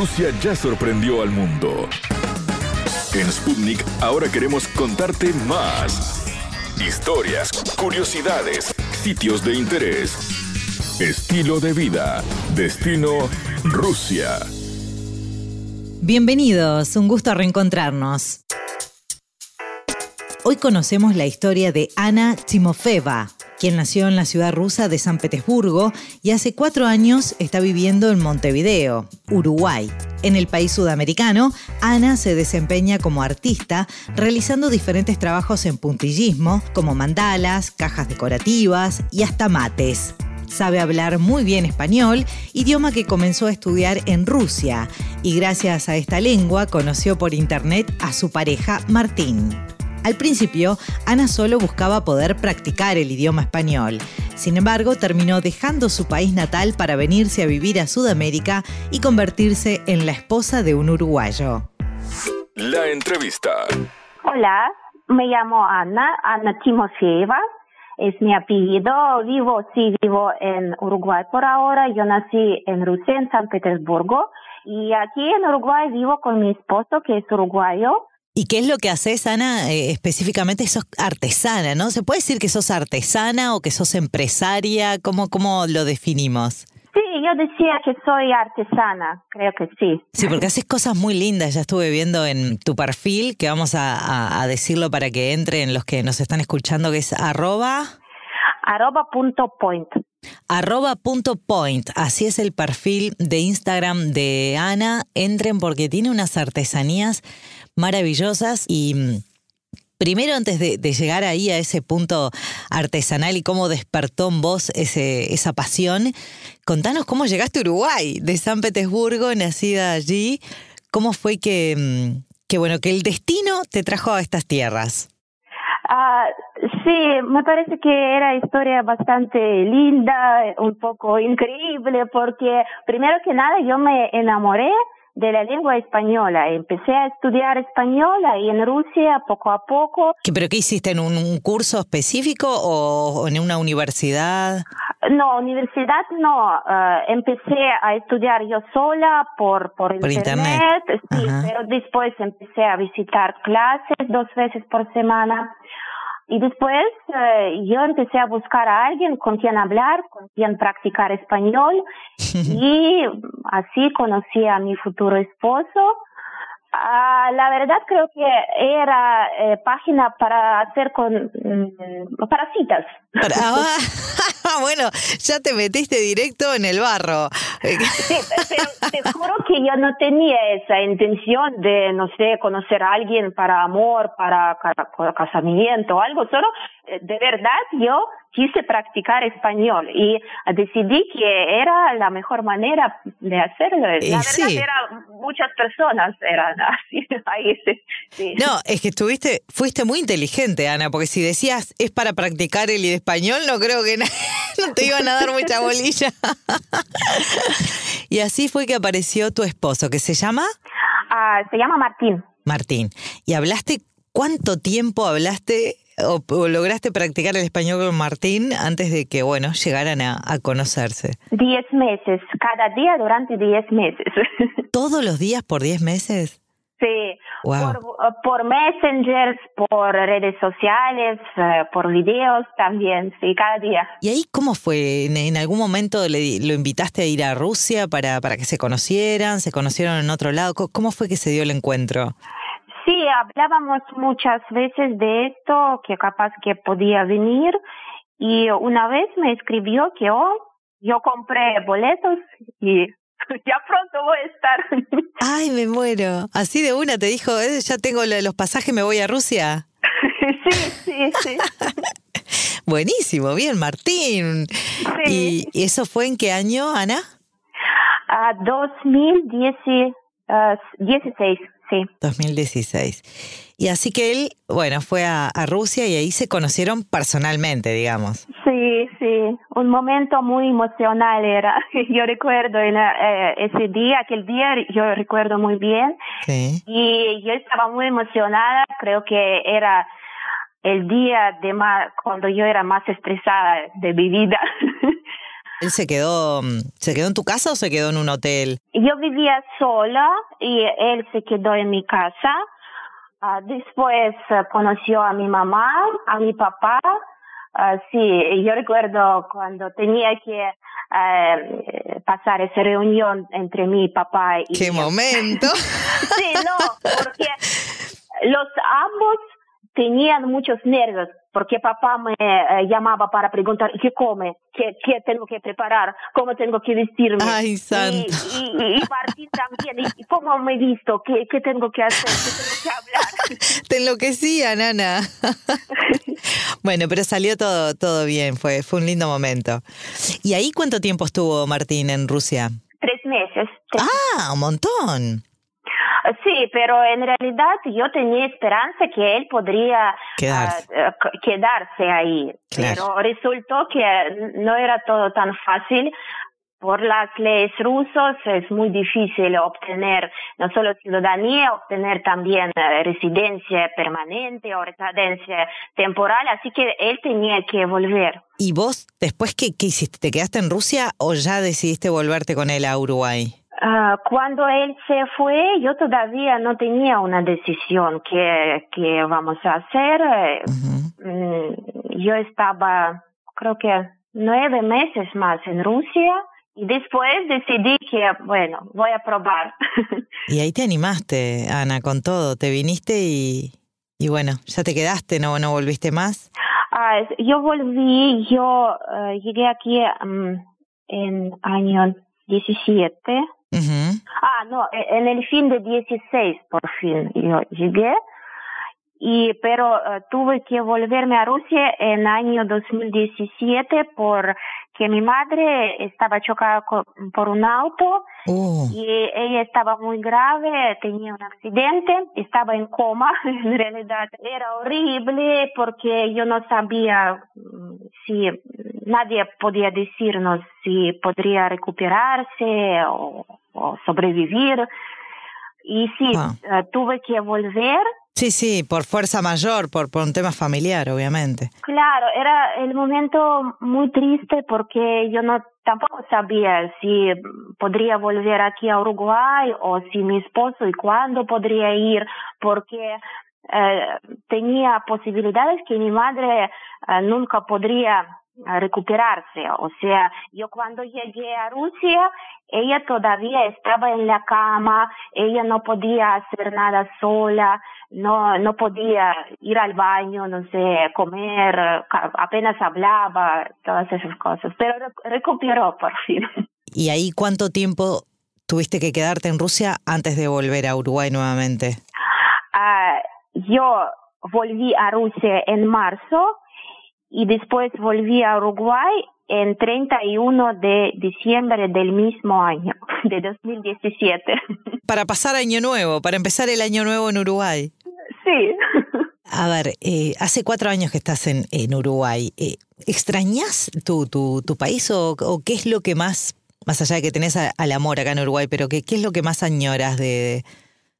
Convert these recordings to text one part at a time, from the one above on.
Rusia ya sorprendió al mundo. En Sputnik ahora queremos contarte más. Historias, curiosidades, sitios de interés, estilo de vida, destino Rusia. Bienvenidos, un gusto reencontrarnos. Hoy conocemos la historia de Ana Timofeva, quien nació en la ciudad rusa de San Petersburgo y hace cuatro años está viviendo en Montevideo, Uruguay. En el país sudamericano, Ana se desempeña como artista, realizando diferentes trabajos en puntillismo, como mandalas, cajas decorativas y hasta mates. Sabe hablar muy bien español, idioma que comenzó a estudiar en Rusia, y gracias a esta lengua conoció por internet a su pareja Martín. Al principio, Ana solo buscaba poder practicar el idioma español. Sin embargo, terminó dejando su país natal para venirse a vivir a Sudamérica y convertirse en la esposa de un uruguayo. La entrevista. Hola, me llamo Ana, Ana Timofeeva. Es mi apellido. Vivo, sí, vivo en Uruguay por ahora. Yo nací en Rusia, en San Petersburgo. Y aquí en Uruguay vivo con mi esposo, que es uruguayo. ¿Y qué es lo que haces, Ana? Eh, específicamente sos artesana, ¿no? ¿Se puede decir que sos artesana o que sos empresaria? ¿Cómo, cómo lo definimos? Sí, yo decía que soy artesana, creo que sí. Sí, porque haces cosas muy lindas. Ya estuve viendo en tu perfil, que vamos a, a decirlo para que entren los que nos están escuchando, que es arroba... Arroba punto point. Arroba punto point. Así es el perfil de Instagram de Ana. Entren porque tiene unas artesanías maravillosas y mm, primero antes de, llegar ahí a ese punto artesanal y cómo despertó en vos ese, esa pasión, contanos cómo llegaste a Uruguay, de San Petersburgo, nacida allí, cómo fue que, mm, que bueno, que el destino te trajo a estas tierras. Ah, sí, me parece que era historia bastante linda, un poco increíble, porque primero que nada yo me enamoré de la lengua española. Empecé a estudiar español ahí en Rusia poco a poco. ¿Pero qué hiciste? ¿En un, curso específico o en una universidad? No, universidad no. Uh, empecé a estudiar yo sola por, por, internet, sí, pero después empecé a visitar clases dos veces por semana. Y después eh, yo empecé a buscar a alguien con quien hablar, con quien practicar español. Y así conocí a mi futuro esposo Ah, la verdad creo que era eh, página para hacer con mm, para citas. Ah, bueno, ya te metiste directo en el barro. Sí, pero te juro que yo no tenía esa intención de, no sé, conocer a alguien para amor, para, para casamiento o algo, solo eh, de verdad yo quise practicar español y decidí que era la mejor manera de hacerlo. La verdad era, muchas personas eran así. Ahí, sí, No, es que estuviste, fuiste muy inteligente, Ana, porque si decías es para practicar el español, no creo que no te iban a dar mucha bolilla. y así fue que apareció tu esposo, que se llama... Ah, se llama Martín. Martín. ¿Y hablaste cuánto tiempo hablaste o, lograste practicar el español con Martín antes de que, bueno, llegaran a, conocerse? Diez meses, cada día durante diez meses. ¿Todos los días por diez meses? Sí, por, por messengers, por redes sociales, eh, por videos también, sí, cada día. ¿Y ahí cómo fue? ¿En, algún momento le, lo invitaste a ir a Rusia para, para que se conocieran? ¿Se conocieron en otro lado? ¿Cómo fue que se dio el encuentro? Sí, hablábamos muchas veces de esto, que capaz que podía venir y una vez me escribió que oh, yo compré boletos y ya pronto voy a estar. Ay, me muero. Así de una te dijo, eh, ya tengo los pasajes, me voy a Rusia. sí, sí, sí. Buenísimo, bien, Martín. Sí. ¿Y eso fue en qué año, Ana? A 2016. Sí. 2016. Y así que él, bueno, fue a, Rusia y ahí se conocieron personalmente, digamos. Sí, sí, un momento muy emocional era. Yo recuerdo en, eh, ese día, aquel día, yo recuerdo muy bien. Sí. Y yo estaba muy emocionada, creo que era el día de más, cuando yo era más estresada de mi vida. ¿Él se quedó, se quedó en tu casa o se quedó en un hotel? Yo vivía sola y él se quedó en mi casa. Ah, después eh, conoció a mi mamá, a mi papá. Uh, sí, yo recuerdo cuando tenía que uh, pasar esa reunión entre mi papá y... ¡Qué momento! sí, no, porque los ambos tenían muchos nervios porque papá me eh, llamaba para preguntar qué come, qué, qué, tengo que preparar, cómo tengo que vestirme. Ay, Y, y, y, partir también, y, cómo me he visto, qué, qué tengo que hacer, qué tengo que hablar. Te enloquecía, Nana. bueno, pero salió todo, todo bien, fue, fue un lindo momento. ¿Y ahí cuánto tiempo estuvo Martín en Rusia? Tres meses. Ah, un montón. Sí, pero en realidad yo tenía esperanza que él podría quedarse, uh, quedarse ahí. Claro. Pero resultó que no era todo tan fácil. Por las leyes rusas es muy difícil obtener no solo ciudadanía, obtener también uh, residencia permanente o residencia temporal, así que él tenía que volver. ¿Y vos después qué, qué hiciste? ¿Te quedaste en Rusia o ya decidiste volverte con él a Uruguay? Uh, cuando él se fue, yo todavía no tenía una decisión que, que vamos a hacer. Uh -huh. Yo estaba, creo que nueve meses más en Rusia y después decidí que, bueno, voy a probar. y ahí te animaste, Ana, con todo. Te viniste y, y bueno, ya te quedaste, ¿no, no volviste más? Uh, yo volví, yo llegué aquí um, en año 17. Ah, no, en el fin de 16 por fin yo llegué, y, pero uh, tuve que volverme a Rusia en año 2017 porque mi madre estaba chocada con, por un auto uh. y ella estaba muy grave, tenía un accidente, estaba en coma, en realidad era horrible porque yo no sabía si nadie podía decirnos si podría recuperarse o, o sobrevivir. Y sí, Ah. uh, tuve que volver. Sí, sí, por fuerza mayor, por, por un tema familiar, obviamente. Claro, era el momento muy triste porque yo no tampoco sabía si podría volver aquí a Uruguay o si mi esposo y cuándo podría ir, porque eh, tenía posibilidades que mi madre eh, nunca podría eh, recuperarse. O sea, yo cuando llegué a Rusia, ella todavía estaba en la cama, ella no podía hacer nada sola, no, no podía ir al baño, no sé, comer, apenas hablaba, todas esas cosas, pero rec- recuperó por fin. ¿Y ahí cuánto tiempo tuviste que quedarte en Rusia antes de volver a Uruguay nuevamente? Ah, yo volví a Rusia en marzo y después volví a Uruguay en 31 de diciembre del mismo año, de 2017. Para pasar año nuevo, para empezar el año nuevo en Uruguay. Sí. A ver, eh, hace cuatro años que estás en, en Uruguay. Eh, ¿Extrañas tu, tu, tu país o, o qué es lo que más, más allá de que tenés a- al amor acá en Uruguay, pero qué, qué es lo que más añoras de,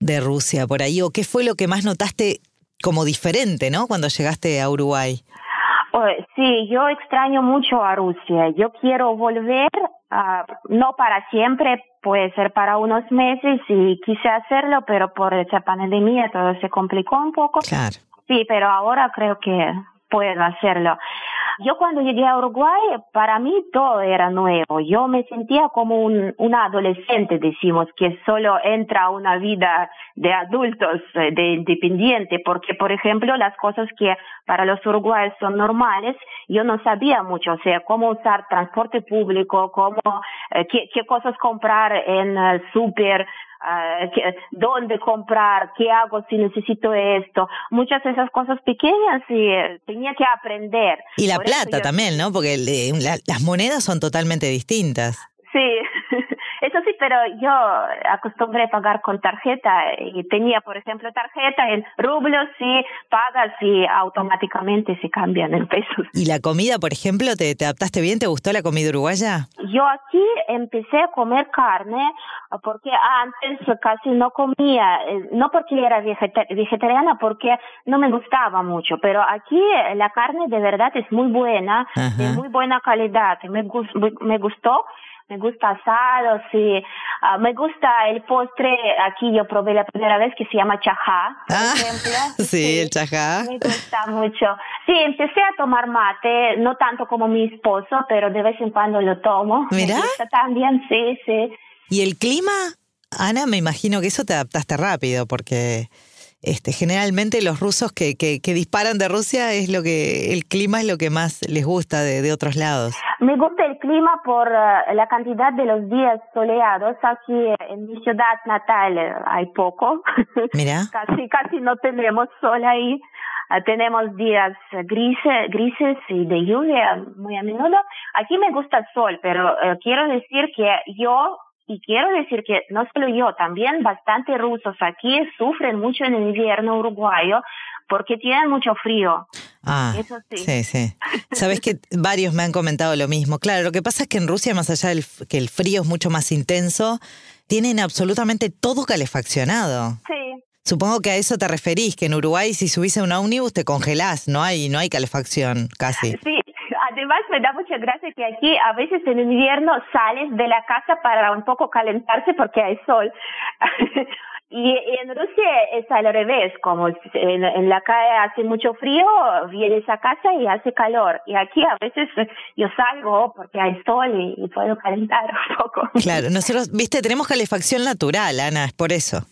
de Rusia por ahí? ¿O qué fue lo que más notaste como diferente, ¿no? Cuando llegaste a Uruguay. Sí, yo extraño mucho a Rusia. Yo quiero volver, no para siempre, puede ser para unos meses y quise hacerlo, pero por esa pandemia todo se complicó un poco. Claro. Sí, pero ahora creo que puedo hacerlo. Yo cuando llegué a Uruguay, para mí todo era nuevo. Yo me sentía como un, una adolescente, decimos, que solo entra a una vida de adultos, eh, de independiente, porque, por ejemplo, las cosas que para los uruguayos son normales, yo no sabía mucho, o sea, cómo usar transporte público, cómo, eh, qué, cosas comprar en el súper, qué- dónde comprar, qué hago si necesito esto, muchas de esas cosas pequeñas y eh, tenía que aprender. Y la Por plata yo- también, ¿no? Porque eh, la- las monedas son totalmente distintas. Sí, Eso sí, pero yo acostumbré a pagar con tarjeta y tenía, por ejemplo, tarjeta en rublos y pagas y automáticamente se cambian en pesos. ¿Y la comida, por ejemplo, te, te adaptaste bien? ¿Te gustó la comida uruguaya? Yo aquí empecé a comer carne porque antes casi no comía, eh, no porque era vegetariana, porque no me gustaba mucho, pero aquí la carne de verdad es muy buena, de muy buena calidad, me, me gustó me gusta asado, sí. Ah, me gusta el postre, aquí yo probé la primera vez que se llama chajá, por ah, ejemplo. Sí, el chajá. Me gusta mucho. Sí, empecé a tomar mate, no tanto como mi esposo, pero de vez en cuando lo tomo. Mira. también, sí, sí. ¿Y el clima? Ana, me imagino que eso te adaptaste rápido, porque este, generalmente los rusos que, que, que, disparan de Rusia es lo que el clima es lo que más les gusta de, de otros lados. Me gusta el clima por eh, la cantidad de los días soleados. Aquí en mi ciudad natal eh, hay poco. Mira. casi casi no tenemos sol ahí. Ah, tenemos días grises, grises y de lluvia muy a menudo. Aquí me gusta el sol, pero eh, quiero decir que yo y quiero decir que no solo yo, también bastante rusos aquí sufren mucho en el invierno uruguayo porque tienen mucho frío. Ah, Eso sí. sí, sí. Sabes que varios me han comentado lo mismo. Claro, lo que pasa es que en Rusia, más allá del que el frío es mucho más intenso, tienen absolutamente todo calefaccionado. Sí. Supongo que a eso te referís, que en Uruguay si subís a un ómnibus te congelás, no hay, no hay calefacción casi. Sí, además me da mucha gracia que aquí a veces en invierno sales de la casa para un poco calentarse porque hay sol. y en Rusia es al revés, como en, la calle hace mucho frío, vienes a casa y hace calor. Y aquí a veces yo salgo porque hay sol y, y puedo calentar un poco. Claro, nosotros, viste, tenemos calefacción natural, Ana, es por eso.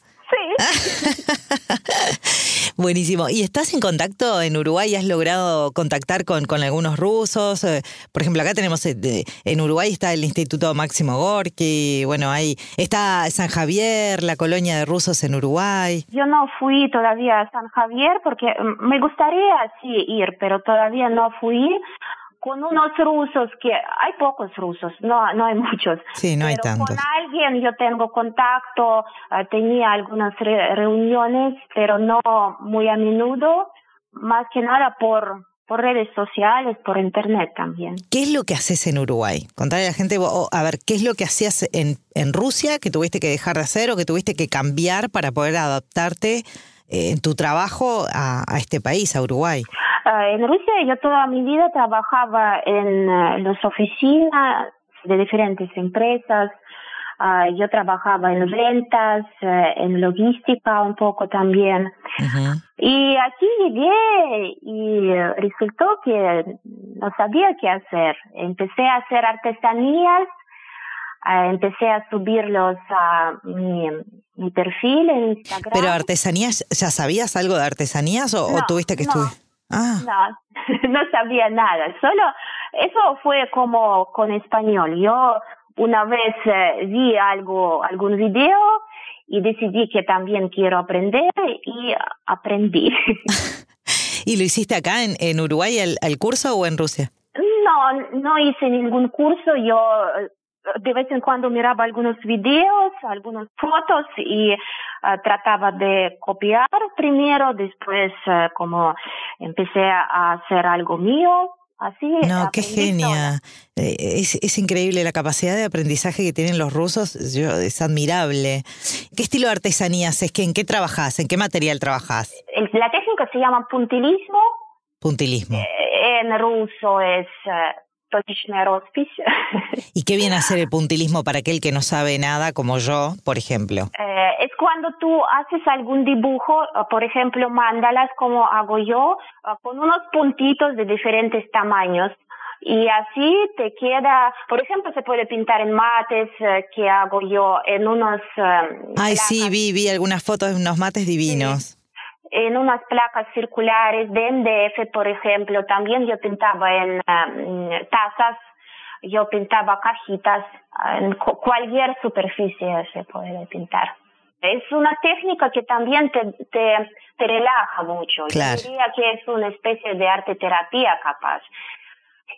Buenísimo. ¿Y estás en contacto en Uruguay? ¿Has logrado contactar con, algunos rusos? Eh, por ejemplo, acá tenemos, eh, en Uruguay está el Instituto Máximo Gorki, bueno, ahí está San Javier, la colonia de rusos en Uruguay. Yo no fui todavía a San Javier porque mm, me gustaría sí ir, pero todavía no fui con unos rusos que hay pocos rusos, no no hay muchos. Sí, no hay tantos. Con alguien yo tengo contacto, eh, tenía algunas reuniones, pero no muy a menudo, más que nada por por redes sociales, por internet también. ¿Qué es lo que haces en Uruguay? Contarle a la gente, a ver, ¿qué es lo que hacías en, en Rusia que tuviste que dejar de hacer o que tuviste que cambiar para poder adaptarte eh, en tu trabajo a, a este país, a Uruguay? Ah, en Rusia yo toda mi vida trabajaba en uh, las oficinas de diferentes empresas. Uh, yo trabajaba en ventas, uh, en logística un poco también. Y aquí llegué y resultó que no sabía qué hacer. Empecé a hacer artesanías, empecé a subirlos a mi, mi perfil en Instagram. ¿Pero artesanías, ya sabías algo de artesanías o, tuviste que estudiar? Ah. No, no sabía nada. Solo eso fue como con español. Yo una vez eh, vi algo, algún video y decidí que también quiero aprender y aprendí. ¿Y lo hiciste acá en, en Uruguay el, el curso o en Rusia? No, no hice ningún curso. Yo de vez en cuando miraba algunos videos, algunas fotos y trataba de copiar primero, después uh, como empecé a hacer algo mío. Así no, qué genia. Eh, es, es, increíble la capacidad de aprendizaje que tienen los rusos, yo, es admirable. ¿Qué estilo de artesanía haces? ¿En qué trabajas? ¿En qué material trabajas? La técnica se llama puntilismo. Puntilismo. Eh, en ruso es ¿Y qué viene a hacer el puntilismo para aquel que no sabe nada, como yo, por ejemplo? Eh, es cuando tú haces algún dibujo, por ejemplo, mandalas como hago yo, con unos puntitos de diferentes tamaños. Y así te queda, por ejemplo, se puede pintar en mates eh, que hago yo en unos... Eh, Ay, sí, vi, vi algunas fotos de unos mates divinos en unas placas circulares de MDF, por ejemplo, también yo pintaba en um, tazas, yo pintaba cajitas, en cualquier superficie se puede pintar. Es una técnica que también te, te, te relaja mucho. Claro. Yo diría que es una especie de arte terapia capaz.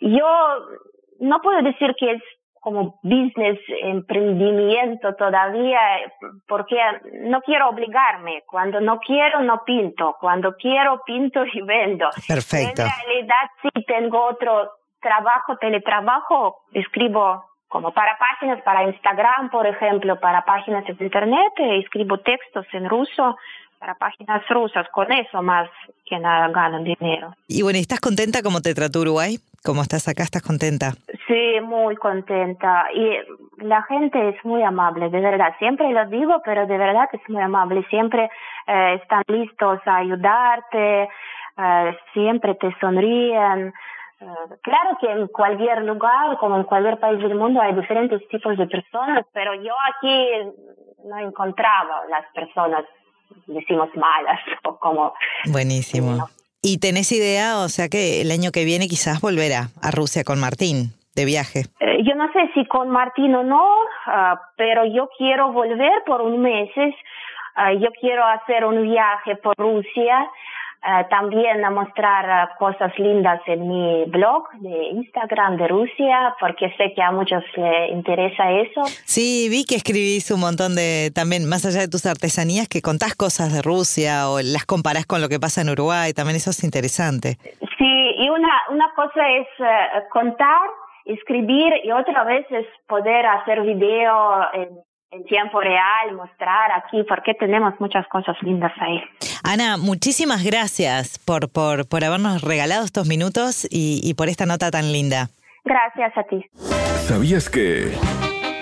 Yo no puedo decir que es como business, emprendimiento todavía, porque no quiero obligarme. Cuando no quiero, no pinto. Cuando quiero, pinto y vendo. Perfecto. En realidad, sí tengo otro trabajo, teletrabajo, escribo como para páginas, para Instagram, por ejemplo, para páginas de Internet, escribo textos en ruso para páginas rusas, con eso más que nada gano dinero. Y bueno, ¿estás contenta como te trató Uruguay? ¿Cómo estás acá? ¿Estás contenta? Sí, muy contenta. Y la gente es muy amable, de verdad. Siempre lo digo, pero de verdad es muy amable. Siempre eh, están listos a ayudarte, eh, siempre te sonríen. Eh, claro que en cualquier lugar, como en cualquier país del mundo, hay diferentes tipos de personas, pero yo aquí no encontraba las personas, decimos, malas o como... Buenísimo. ¿Y tenés idea, o sea que el año que viene quizás volverá a Rusia con Martín de viaje? Eh, yo no sé si con Martín o no, ah, pero yo quiero volver por un mes. Ah, yo quiero hacer un viaje por Rusia eh, también a mostrar cosas lindas en mi blog de Instagram de Rusia, porque sé que a muchos les interesa eso. Sí, vi que escribís un montón de, también, más allá de tus artesanías, que contás cosas de Rusia o las comparás con lo que pasa en Uruguay, también eso es interesante. Sí, y una, una cosa es eh, contar, escribir y otra vez es poder hacer video en en tiempo real, mostrar aquí, porque tenemos muchas cosas lindas ahí. Ana, muchísimas gracias por, por, por habernos regalado estos minutos y, y por esta nota tan linda. Gracias a ti. ¿Sabías que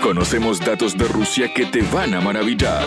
conocemos datos de Rusia que te van a maravillar?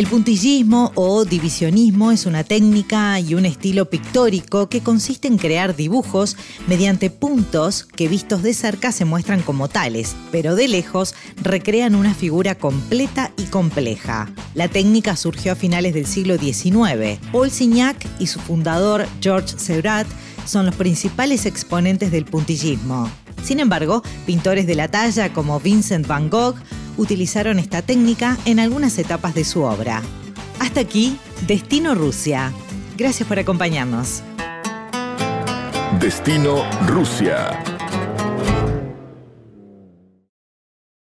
El puntillismo o divisionismo es una técnica y un estilo pictórico que consiste en crear dibujos mediante puntos que vistos de cerca se muestran como tales, pero de lejos recrean una figura completa y compleja. La técnica surgió a finales del siglo XIX. Paul Signac y su fundador George Seurat son los principales exponentes del puntillismo. Sin embargo, pintores de la talla como Vincent van Gogh utilizaron esta técnica en algunas etapas de su obra. Hasta aquí, Destino Rusia. Gracias por acompañarnos. Destino Rusia.